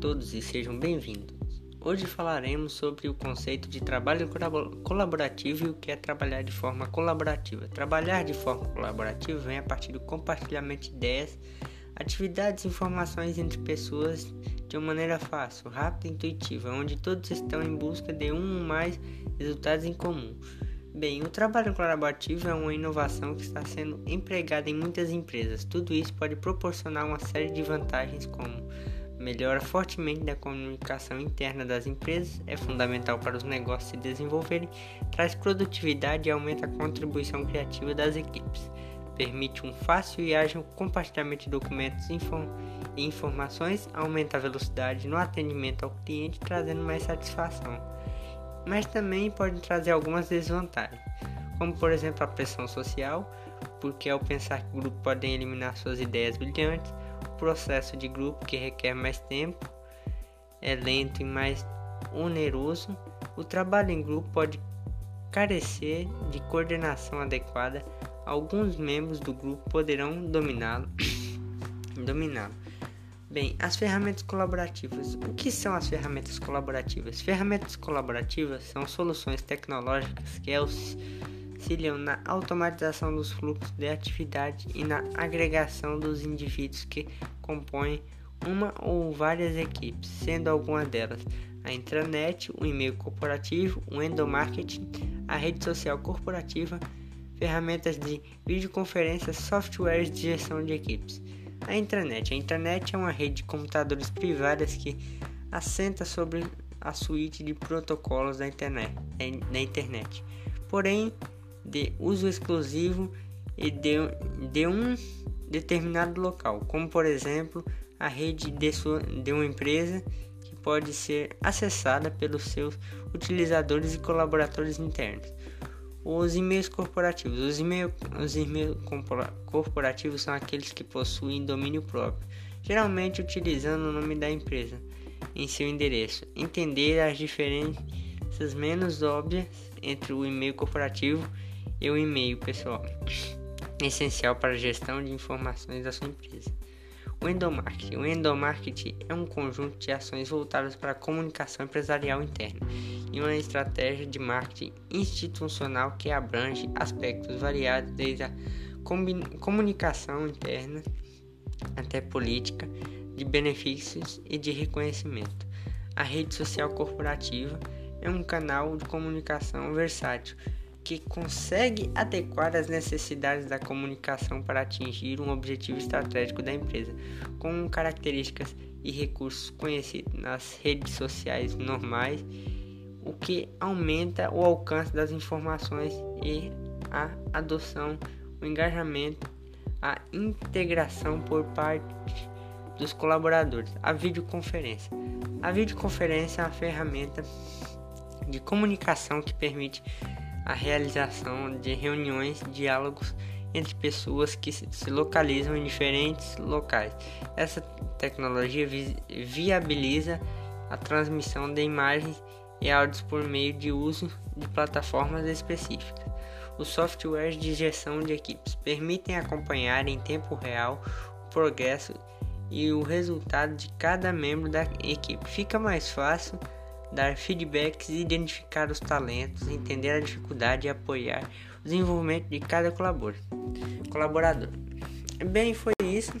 todos e sejam bem-vindos. Hoje falaremos sobre o conceito de trabalho colaborativo e o que é trabalhar de forma colaborativa. Trabalhar de forma colaborativa vem a partir do compartilhamento de ideias, atividades e informações entre pessoas de uma maneira fácil, rápida e intuitiva, onde todos estão em busca de um ou mais resultados em comum. Bem, o trabalho colaborativo é uma inovação que está sendo empregada em muitas empresas. Tudo isso pode proporcionar uma série de vantagens, como melhora fortemente da comunicação interna das empresas, é fundamental para os negócios se desenvolverem, traz produtividade e aumenta a contribuição criativa das equipes, permite um fácil e ágil compartilhamento de documentos e informações, aumenta a velocidade no atendimento ao cliente, trazendo mais satisfação mas também pode trazer algumas desvantagens, como por exemplo a pressão social, porque ao pensar que o grupo podem eliminar suas ideias brilhantes, processo de grupo que requer mais tempo é lento e mais oneroso, o trabalho em grupo pode carecer de coordenação adequada, alguns membros do grupo poderão dominá-lo. dominá-lo Bem, as ferramentas colaborativas. O que são as ferramentas colaborativas? Ferramentas colaborativas são soluções tecnológicas que auxiliam na automatização dos fluxos de atividade e na agregação dos indivíduos que compõem uma ou várias equipes, sendo algumas delas a intranet, o e-mail corporativo, o endomarketing, a rede social corporativa, ferramentas de videoconferência, softwares de gestão de equipes. A intranet. A intranet é uma rede de computadores privadas que assenta sobre a suíte de protocolos da internet, da internet, porém de uso exclusivo e de, de um determinado local, como por exemplo a rede de, sua, de uma empresa que pode ser acessada pelos seus utilizadores e colaboradores internos. Os e-mails corporativos. Os e-mails e corporativos são aqueles que possuem domínio próprio, geralmente utilizando o nome da empresa em seu endereço. Entender as diferenças menos óbvias entre o e-mail corporativo e o e-mail pessoal. Essencial para a gestão de informações da sua empresa. O endomarketing. O endomarketing é um conjunto de ações voltadas para a comunicação empresarial interna e uma estratégia de marketing institucional que abrange aspectos variados desde a comunicação interna até política de benefícios e de reconhecimento. A rede social corporativa é um canal de comunicação versátil que consegue adequar as necessidades da comunicação para atingir um objetivo estratégico da empresa, com características e recursos conhecidos nas redes sociais normais, o que aumenta o alcance das informações e a adoção, o engajamento, a integração por parte dos colaboradores. A videoconferência. A videoconferência é uma ferramenta de comunicação que permite a realização de reuniões, diálogos entre pessoas que se localizam em diferentes locais. Essa tecnologia vi viabiliza a transmissão de imagens e áudios por meio de uso de plataformas específicas. Os softwares de gestão de equipes permitem acompanhar em tempo real o progresso e o resultado de cada membro da equipe. Fica mais fácil dar feedbacks, identificar os talentos, entender a dificuldade e apoiar o desenvolvimento de cada colaborador. Bem, foi isso.